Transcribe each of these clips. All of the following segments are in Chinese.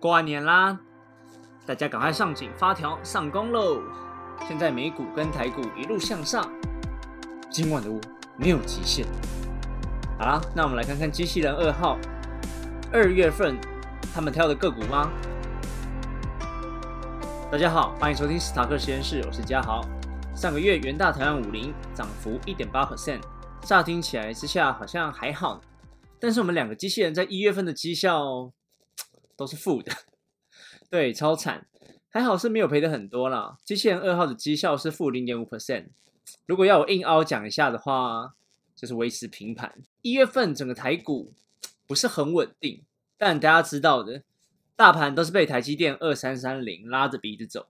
过完年啦，大家赶快上紧发条上工喽！现在美股跟台股一路向上，今晚的我没有极限。好啦，那我们来看看机器人二号二月份他们挑的个股吗？大家好，欢迎收听史塔克实验室，我是嘉豪。上个月元大台湾五零涨幅一点八 percent，乍听起来之下好像还好，但是我们两个机器人在一月份的绩效。都是负的，对，超惨，还好是没有赔的很多啦。机器人二号的绩效是负零点五 percent，如果要我硬凹讲一下的话，就是维持平盘。一月份整个台股不是很稳定，但大家知道的，大盘都是被台积电二三三零拉着鼻子走，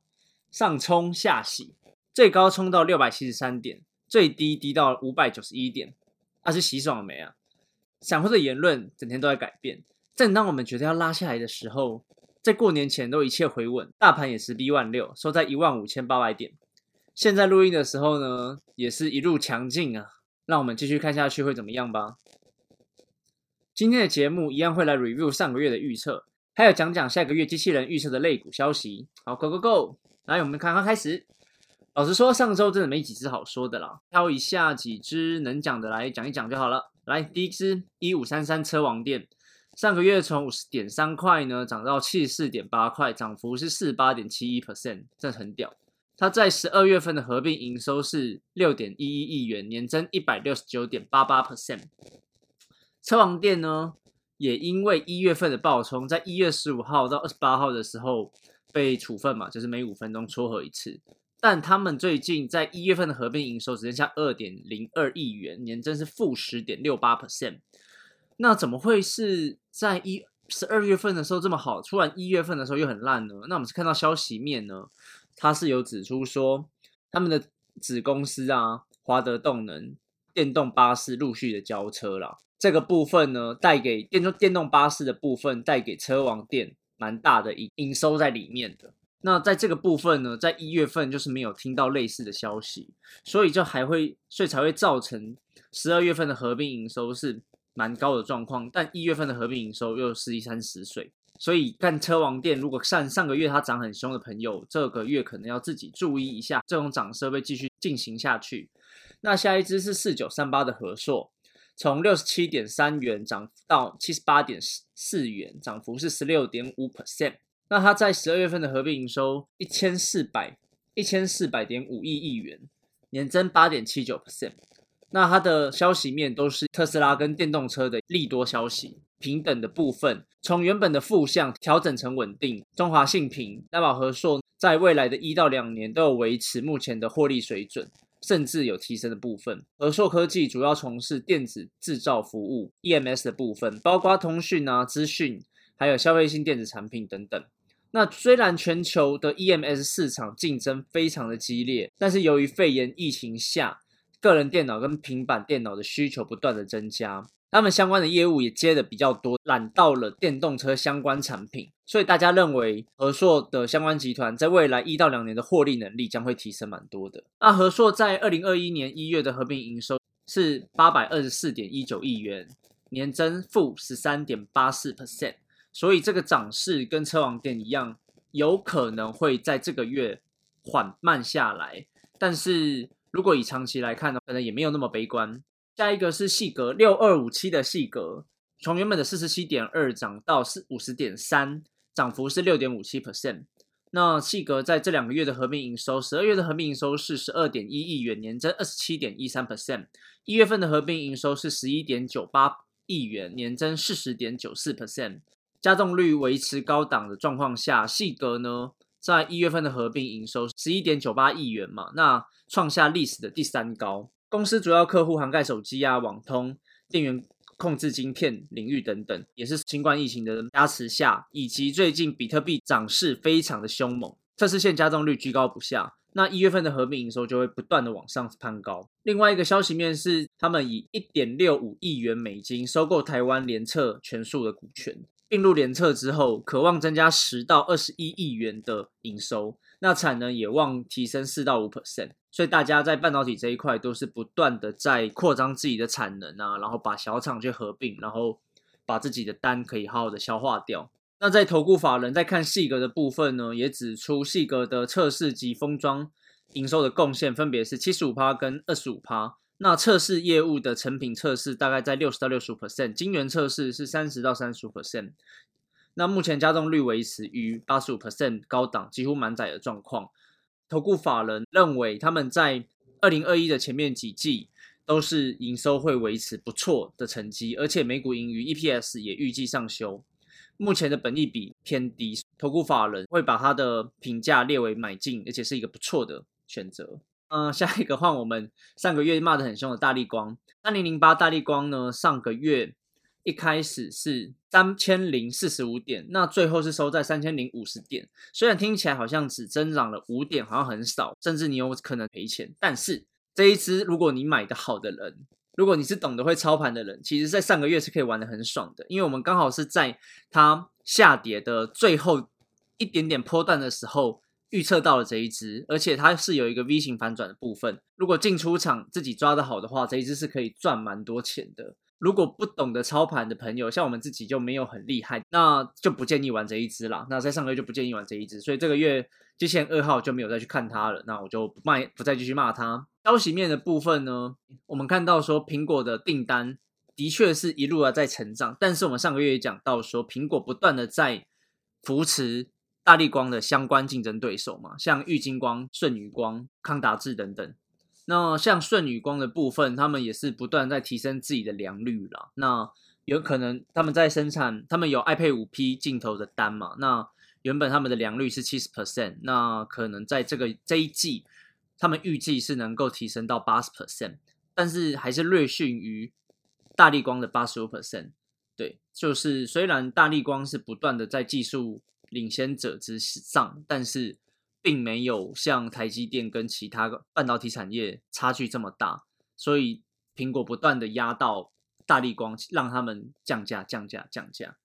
上冲下洗，最高冲到六百七十三点，最低低到五百九十一点，那是洗爽了没啊？散户的言论整天都在改变。正当我们觉得要拉下来的时候，在过年前都一切回稳，大盘也是逼万六，收在一万五千八百点。现在录音的时候呢，也是一路强劲啊。让我们继续看下去会怎么样吧。今天的节目一样会来 review 上个月的预测，还有讲讲下个月机器人预测的类股消息。好，Go Go Go！来，我们看看开始。老实说，上周真的没几只好说的啦，挑一下几只能讲的来讲一讲就好了。来，第一只一五三三车王店。上个月从五十点三块呢涨到七十四点八块，涨幅是四十八点七一 percent，这很屌。它在十二月份的合并营收是六点一一亿元，年增一百六十九点八八 percent。车王店呢，也因为一月份的爆冲，在一月十五号到二十八号的时候被处分嘛，就是每五分钟撮合一次。但他们最近在一月份的合并营收只剩下二点零二亿元，年增是负十点六八 percent。那怎么会是在一十二月份的时候这么好，突然一月份的时候又很烂呢？那我们是看到消息面呢，它是有指出说，他们的子公司啊，华德动能电动巴士陆续的交车了，这个部分呢，带给电动电动巴士的部分，带给车王店蛮大的营营收在里面的。那在这个部分呢，在一月份就是没有听到类似的消息，所以就还会，所以才会造成十二月份的合并营收是。蛮高的状况，但一月份的合并营收又是一三十岁，所以看车王店，如果上上个月它涨很凶的朋友，这个月可能要自己注意一下，这种涨势会继续进行下去。那下一支是四九三八的和硕，从六十七点三元涨到七十八点四元，涨幅是十六点五 percent。那它在十二月份的合并营收一千四百一千四百点五亿亿元，年增八点七九 percent。那它的消息面都是特斯拉跟电动车的利多消息，平等的部分从原本的负向调整成稳定。中华信平、大宝和硕在未来的一到两年都有维持目前的获利水准，甚至有提升的部分。和硕科技主要从事电子制造服务 （EMS） 的部分，包括通讯啊、资讯，还有消费性电子产品等等。那虽然全球的 EMS 市场竞争非常的激烈，但是由于肺炎疫情下，个人电脑跟平板电脑的需求不断的增加，他们相关的业务也接的比较多，揽到了电动车相关产品，所以大家认为和硕的相关集团在未来一到两年的获利能力将会提升蛮多的。那和硕在二零二一年一月的合并营收是八百二十四点一九亿元，年增负十三点八四 percent，所以这个涨势跟车王店一样，有可能会在这个月缓慢下来，但是。如果以长期来看呢，可能也没有那么悲观。下一个是细格六二五七的细格，从原本的四十七点二涨到四五十点三，涨幅是六点五七 percent。那细格在这两个月的合并营收，十二月的合并营收是十二点一亿元，年增二十七点一三 percent。一月份的合并营收是十一点九八亿元，年增四十点九四 percent。加重率维持高档的状况下，细格呢？在一月份的合并营收十一点九八亿元嘛，那创下历史的第三高。公司主要客户涵盖手机啊、网通、电源控制晶片领域等等，也是新冠疫情的加持下，以及最近比特币涨势非常的凶猛，测试线加重率居高不下。那一月份的合并营收就会不断的往上攀高。另外一个消息面是，他们以一点六五亿元美金收购台湾联测全数的股权。并入联测之后，渴望增加十到二十一亿元的营收，那产能也望提升四到五 percent，所以大家在半导体这一块都是不断的在扩张自己的产能啊，然后把小厂去合并，然后把自己的单可以好好的消化掉。那在投顾法人在看细格的部分呢，也指出细格的测试及封装营收的贡献分别是七十五趴跟二十五趴。那测试业务的成品测试大概在六十到六十五 percent，晶圆测试是三十到三十五 percent。那目前加重率维持于八十五 percent 高档，几乎满载的状况。投顾法人认为他们在二零二一的前面几季都是营收会维持不错的成绩，而且每股盈余 EPS 也预计上修。目前的本益比偏低，投顾法人会把它的评价列为买进，而且是一个不错的选择。嗯，下一个换我们上个月骂的很凶的大力光，三零零八大力光呢，上个月一开始是三千零四十五点，那最后是收在三千零五十点。虽然听起来好像只增长了五点，好像很少，甚至你有可能赔钱。但是这一支，如果你买的好的人，如果你是懂得会操盘的人，其实在上个月是可以玩的很爽的，因为我们刚好是在它下跌的最后一点点波段的时候。预测到了这一只，而且它是有一个 V 型反转的部分。如果进出场自己抓的好的话，这一只是可以赚蛮多钱的。如果不懂得操盘的朋友，像我们自己就没有很厉害，那就不建议玩这一只啦。那在上个月就不建议玩这一只，所以这个月之前二号就没有再去看它了。那我就卖，不再继续骂它。消息面的部分呢，我们看到说苹果的订单的确是一路的在成长，但是我们上个月也讲到说，苹果不断的在扶持。大力光的相关竞争对手嘛，像玉金光、舜宇光、康达智等等。那像舜宇光的部分，他们也是不断在提升自己的良率啦。那有可能他们在生产，他们有 iPad 五 P 镜头的单嘛？那原本他们的良率是七十 percent，那可能在这个这一季，他们预计是能够提升到八十 percent，但是还是略逊于大力光的八十五 percent。对，就是虽然大力光是不断的在技术。领先者之上，但是并没有像台积电跟其他半导体产业差距这么大，所以苹果不断的压到大力光，让他们降价、降价、降价。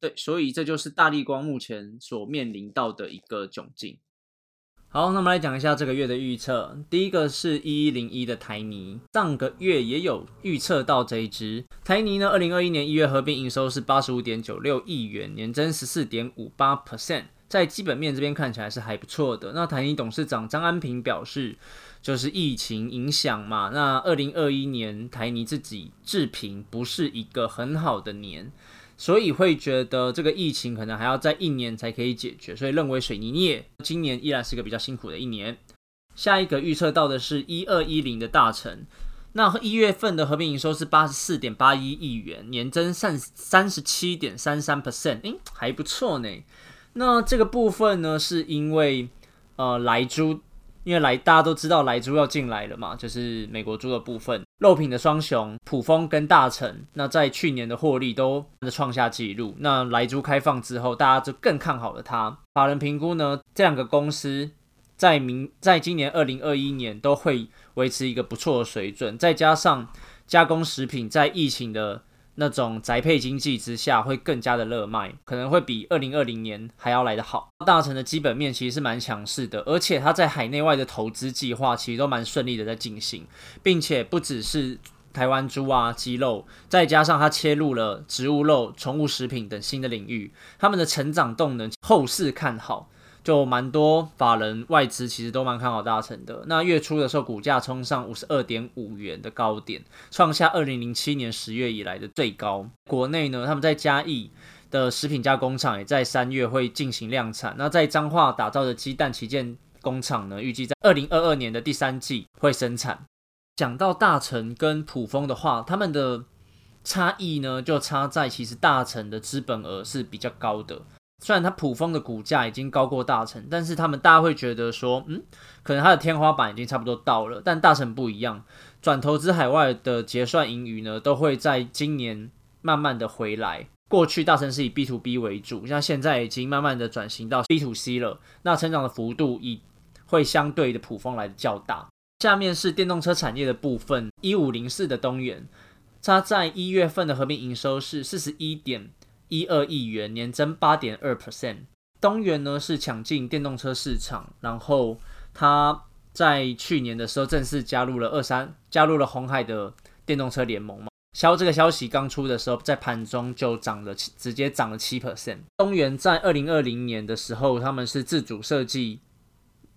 对，所以这就是大力光目前所面临到的一个窘境。好，那我们来讲一下这个月的预测。第一个是一一零一的台泥，上个月也有预测到这一支台泥呢。二零二一年一月合并营收是八十五点九六亿元，年增十四点五八 percent，在基本面这边看起来是还不错的。那台泥董事长张安平表示，就是疫情影响嘛，那二零二一年台泥自己制评不是一个很好的年。所以会觉得这个疫情可能还要在一年才可以解决，所以认为水泥业今年依然是个比较辛苦的一年。下一个预测到的是一二一零的大成，那一月份的合并营收是八十四点八一亿元，年增三三十七点三三 percent，诶，还不错呢。那这个部分呢，是因为呃来猪。因为来大家都知道来猪要进来了嘛，就是美国猪的部分，肉品的双雄普丰跟大成，那在去年的获利都创下纪录。那来猪开放之后，大家就更看好了它。法人评估呢，这两个公司在明在今年二零二一年都会维持一个不错的水准，再加上加工食品在疫情的。那种宅配经济之下会更加的热卖，可能会比二零二零年还要来得好。大成的基本面其实是蛮强势的，而且它在海内外的投资计划其实都蛮顺利的在进行，并且不只是台湾猪啊、鸡肉，再加上它切入了植物肉、宠物食品等新的领域，他们的成长动能后市看好。就蛮多法人外资其实都蛮看好大成的。那月初的时候，股价冲上五十二点五元的高点，创下二零零七年十月以来的最高。国内呢，他们在嘉义的食品加工厂也在三月会进行量产。那在彰化打造的鸡蛋旗舰工厂呢，预计在二零二二年的第三季会生产。讲到大成跟普丰的话，他们的差异呢，就差在其实大成的资本额是比较高的。虽然它普丰的股价已经高过大成，但是他们大家会觉得说，嗯，可能它的天花板已经差不多到了。但大成不一样，转投资海外的结算盈余呢，都会在今年慢慢的回来。过去大成是以 B to B 为主，像现在已经慢慢的转型到 B to C 了。那成长的幅度以会相对的普丰来的较大。下面是电动车产业的部分，一五零四的东元，它在一月份的合并营收是四十一点。一二亿元，年增八点二 percent。东元呢是抢进电动车市场，然后他在去年的时候正式加入了二三，加入了红海的电动车联盟嘛。消这个消息刚出的时候，在盘中就涨了，直接涨了七 percent。东元在二零二零年的时候，他们是自主设计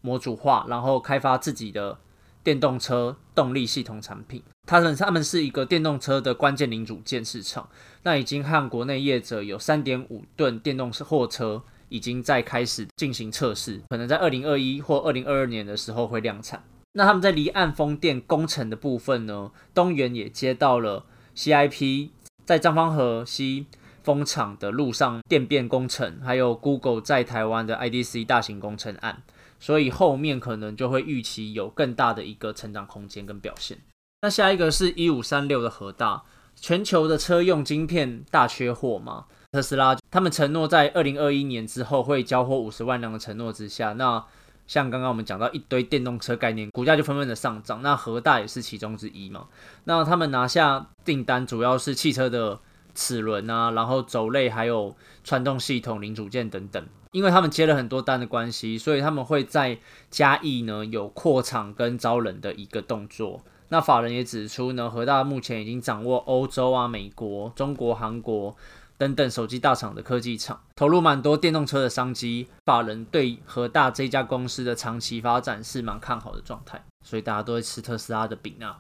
模组化，然后开发自己的电动车动力系统产品。他们他们是一个电动车的关键零组件市场，那已经和国内业者有三点五吨电动货车已经在开始进行测试，可能在二零二一或二零二二年的时候会量产。那他们在离岸风电工程的部分呢，东元也接到了 CIP 在彰芳河西风场的路上电变工程，还有 Google 在台湾的 IDC 大型工程案，所以后面可能就会预期有更大的一个成长空间跟表现。那下一个是一五三六的核大，全球的车用晶片大缺货嘛？特斯拉他们承诺在二零二一年之后会交货五十万辆的承诺之下，那。像刚刚我们讲到一堆电动车概念，股价就纷纷的上涨。那和大也是其中之一嘛。那他们拿下订单主要是汽车的齿轮啊，然后轴类还有传动系统零组件等等。因为他们接了很多单的关系，所以他们会在嘉义呢有扩厂跟招人的一个动作。那法人也指出呢，和大目前已经掌握欧洲啊、美国、中国、韩国。等等，手机大厂的科技厂投入蛮多电动车的商机，法人对和大这家公司的长期发展是蛮看好的状态，所以大家都会吃特斯拉的饼啊。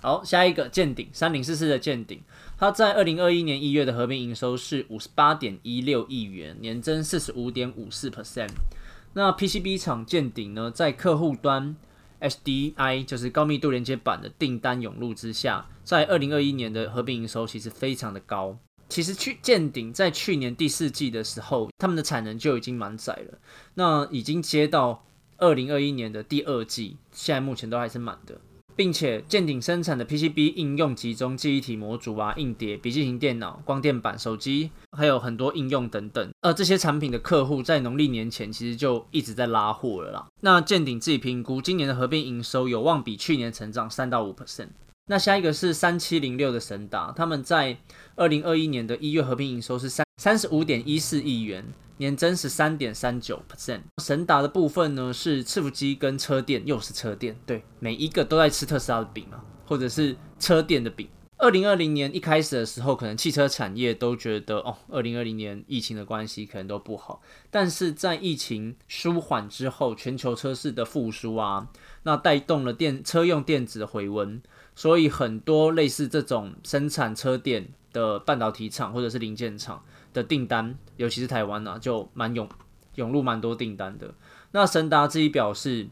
好，下一个见顶三零四四的见顶，它在二零二一年一月的合并营收是五十八点一六亿元，年增四十五点五四 percent。那 PCB 厂见顶呢，在客户端 HDI 就是高密度连接板的订单涌入之下，在二零二一年的合并营收其实非常的高。其实去见顶，在去年第四季的时候，他们的产能就已经满载了。那已经接到二零二一年的第二季，现在目前都还是满的，并且见顶生产的 PCB 应用集中记忆体模组啊、硬碟、笔记型电脑、光电板、手机，还有很多应用等等。呃，这些产品的客户在农历年前其实就一直在拉货了啦。那见顶自己评估，今年的合并营收有望比去年成长三到五 percent。那下一个是三七零六的神达，他们在二零二一年的一月合并营收是三三十五点一四亿元，年增十三点三九 percent。神达的部分呢是伺服机跟车电，又是车电，对，每一个都在吃特斯拉的饼嘛，或者是车电的饼。二零二零年一开始的时候，可能汽车产业都觉得哦，二零二零年疫情的关系可能都不好，但是在疫情舒缓之后，全球车市的复苏啊，那带动了电车用电子的回温。所以很多类似这种生产车电的半导体厂或者是零件厂的订单，尤其是台湾呢，就蛮涌涌入蛮多订单的。那神达自己表示，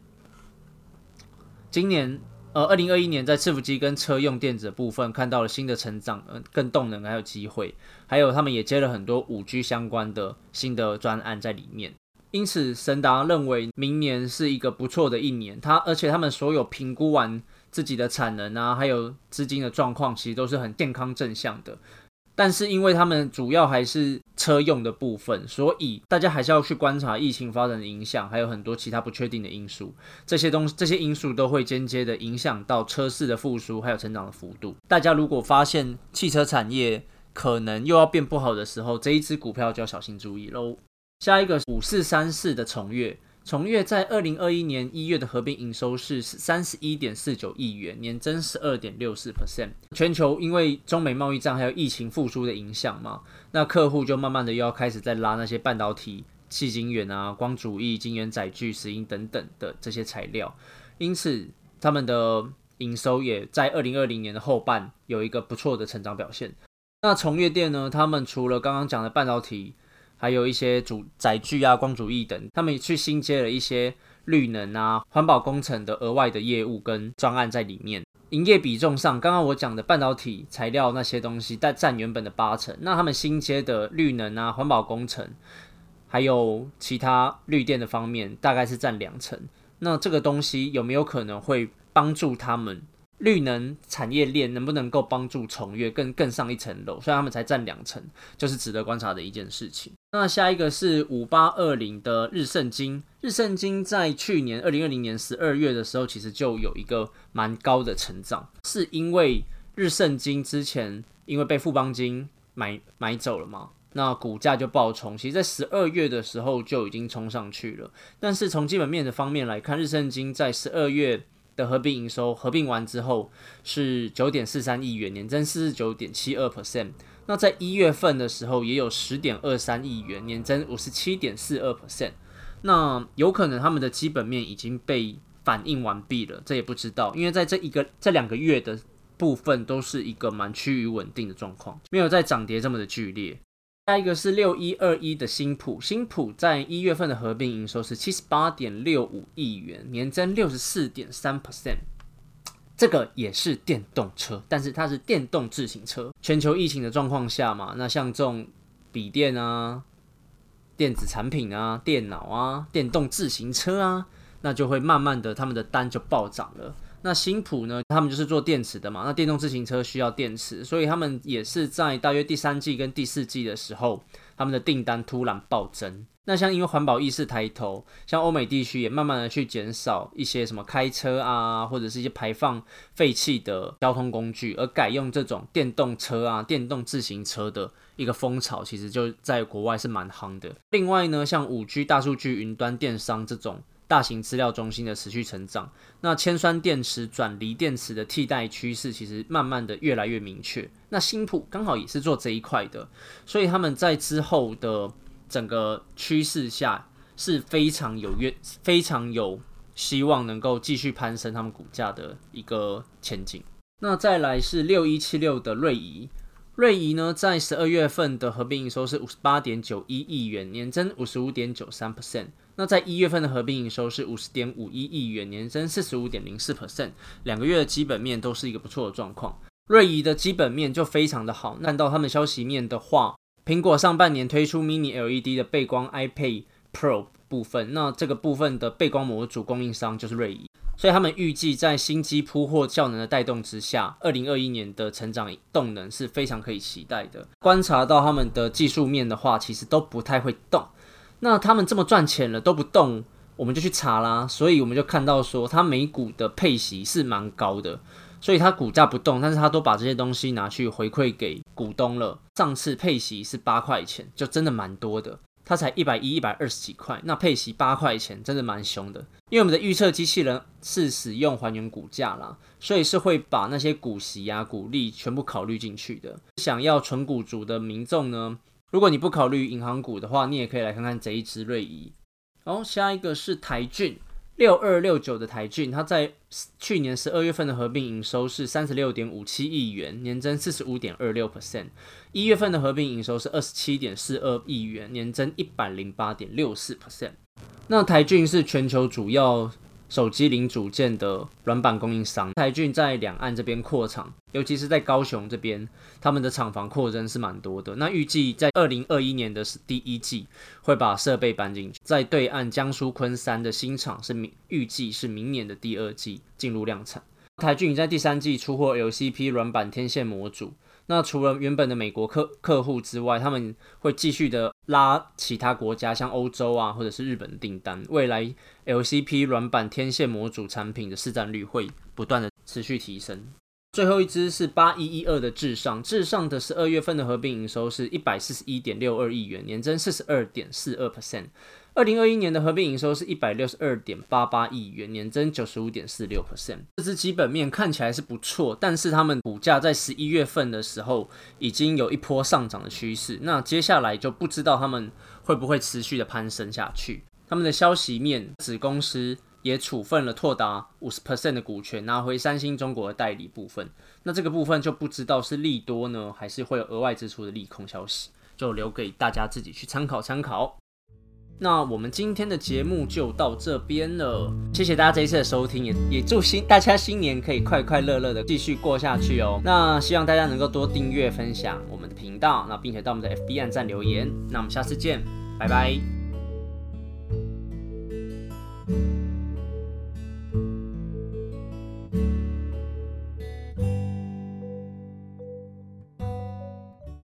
今年呃二零二一年在伺服机跟车用电子部分看到了新的成长，呃更动能还有机会，还有他们也接了很多五 G 相关的新的专案在里面。因此神达认为明年是一个不错的一年，他而且他们所有评估完。自己的产能啊，还有资金的状况，其实都是很健康正向的。但是因为他们主要还是车用的部分，所以大家还是要去观察疫情发展的影响，还有很多其他不确定的因素。这些东这些因素都会间接的影响到车市的复苏，还有成长的幅度。大家如果发现汽车产业可能又要变不好的时候，这一只股票就要小心注意喽。下一个五四三四的重越。重越在二零二一年一月的合并营收是三十一点四九亿元，年增十二点六四 percent。全球因为中美贸易战还有疫情复苏的影响嘛，那客户就慢慢的又要开始在拉那些半导体、细晶圆啊、光主义、晶圆载具、石英等等的这些材料，因此他们的营收也在二零二零年的后半有一个不错的成长表现。那重越电呢，他们除了刚刚讲的半导体，还有一些主载具啊、光主义等，他们去新接了一些绿能啊、环保工程的额外的业务跟专案在里面。营业比重上，刚刚我讲的半导体材料那些东西，但占原本的八成。那他们新接的绿能啊、环保工程，还有其他绿电的方面，大概是占两成。那这个东西有没有可能会帮助他们？绿能产业链能不能够帮助重越更更上一层楼？所以他们才占两层，就是值得观察的一件事情。那下一个是五八二零的日盛金，日盛金在去年二零二零年十二月的时候，其实就有一个蛮高的成长，是因为日盛金之前因为被富邦金买买走了嘛，那股价就暴冲，其实在十二月的时候就已经冲上去了。但是从基本面的方面来看，日盛金在十二月。的合并营收合并完之后是九点四三亿元，年增四十九点七二 percent。那在一月份的时候也有十点二三亿元，年增五十七点四二 percent。那有可能他们的基本面已经被反映完毕了，这也不知道，因为在这一个这两个月的部分都是一个蛮趋于稳定的状况，没有在涨跌这么的剧烈。下一个是六一二一的新普，新普在一月份的合并营收是七十八点六五亿元，年增六十四点三 percent。这个也是电动车，但是它是电动自行车。全球疫情的状况下嘛，那像这种笔电啊、电子产品啊、电脑啊、电动自行车啊，那就会慢慢的他们的单就暴涨了。那新普呢？他们就是做电池的嘛。那电动自行车需要电池，所以他们也是在大约第三季跟第四季的时候，他们的订单突然暴增。那像因为环保意识抬头，像欧美地区也慢慢的去减少一些什么开车啊，或者是一些排放废气的交通工具，而改用这种电动车啊、电动自行车的一个风潮，其实就在国外是蛮夯的。另外呢，像五 G、大数据、云端电商这种。大型资料中心的持续成长，那铅酸电池转锂电池的替代趋势其实慢慢的越来越明确。那新普刚好也是做这一块的，所以他们在之后的整个趋势下是非常有约、非常有希望能够继续攀升他们股价的一个前景。那再来是六一七六的瑞仪，瑞仪呢在十二月份的合并营收是五十八点九一亿元，年增五十五点九三 percent。那在一月份的合并营收是五十点五一亿元，年增四十五点零四 percent，两个月的基本面都是一个不错的状况。瑞仪的基本面就非常的好。看到他们消息面的话，苹果上半年推出 Mini LED 的背光 iPad Pro 部分，那这个部分的背光模组供应商就是瑞仪，所以他们预计在新机铺货效能的带动之下，二零二一年的成长动能是非常可以期待的。观察到他们的技术面的话，其实都不太会动。那他们这么赚钱了都不动，我们就去查啦。所以我们就看到说，它每股的配息是蛮高的，所以它股价不动，但是它都把这些东西拿去回馈给股东了。上次配息是八块钱，就真的蛮多的。它才一百一、一百二十几块，那配息八块钱，真的蛮凶的。因为我们的预测机器人是使用还原股价啦，所以是会把那些股息啊、股利全部考虑进去的。想要纯股族的民众呢？如果你不考虑银行股的话，你也可以来看看这一支瑞仪。然后下一个是台骏六二六九的台骏，它在去年十二月份的合并营收是三十六点五七亿元，年增四十五点二六 percent。一月份的合并营收是二十七点四二亿元，年增一百零八点六四 percent。那台骏是全球主要。手机零组件的软板供应商台骏在两岸这边扩厂，尤其是在高雄这边，他们的厂房扩增是蛮多的。那预计在二零二一年的第一季会把设备搬进去，在对岸江苏昆山的新厂是明预计是明年的第二季进入量产。台骏在第三季出货 LCP 软板天线模组。那除了原本的美国客客户之外，他们会继续的拉其他国家，像欧洲啊，或者是日本订单。未来 LCP 软板天线模组产品的市占率会不断的持续提升。最后一支是八一一二的至上，至上的十二月份的合并营收是一百四十一点六二亿元，年增四十二点四二 percent。二零二一年的合并营收是一百六十二点八八亿元，年增九十五点四六 percent。这支基本面看起来是不错，但是他们股价在十一月份的时候已经有一波上涨的趋势，那接下来就不知道他们会不会持续的攀升下去。他们的消息面，子公司也处分了拓达五十 percent 的股权，拿回三星中国的代理部分。那这个部分就不知道是利多呢，还是会有额外支出的利空消息，就留给大家自己去参考参考。那我们今天的节目就到这边了，谢谢大家这一次的收听，也也祝新大家新年可以快快乐乐的继续过下去哦。那希望大家能够多订阅分享我们的频道，那并且到我们的 FB 站留言。那我们下次见，拜拜。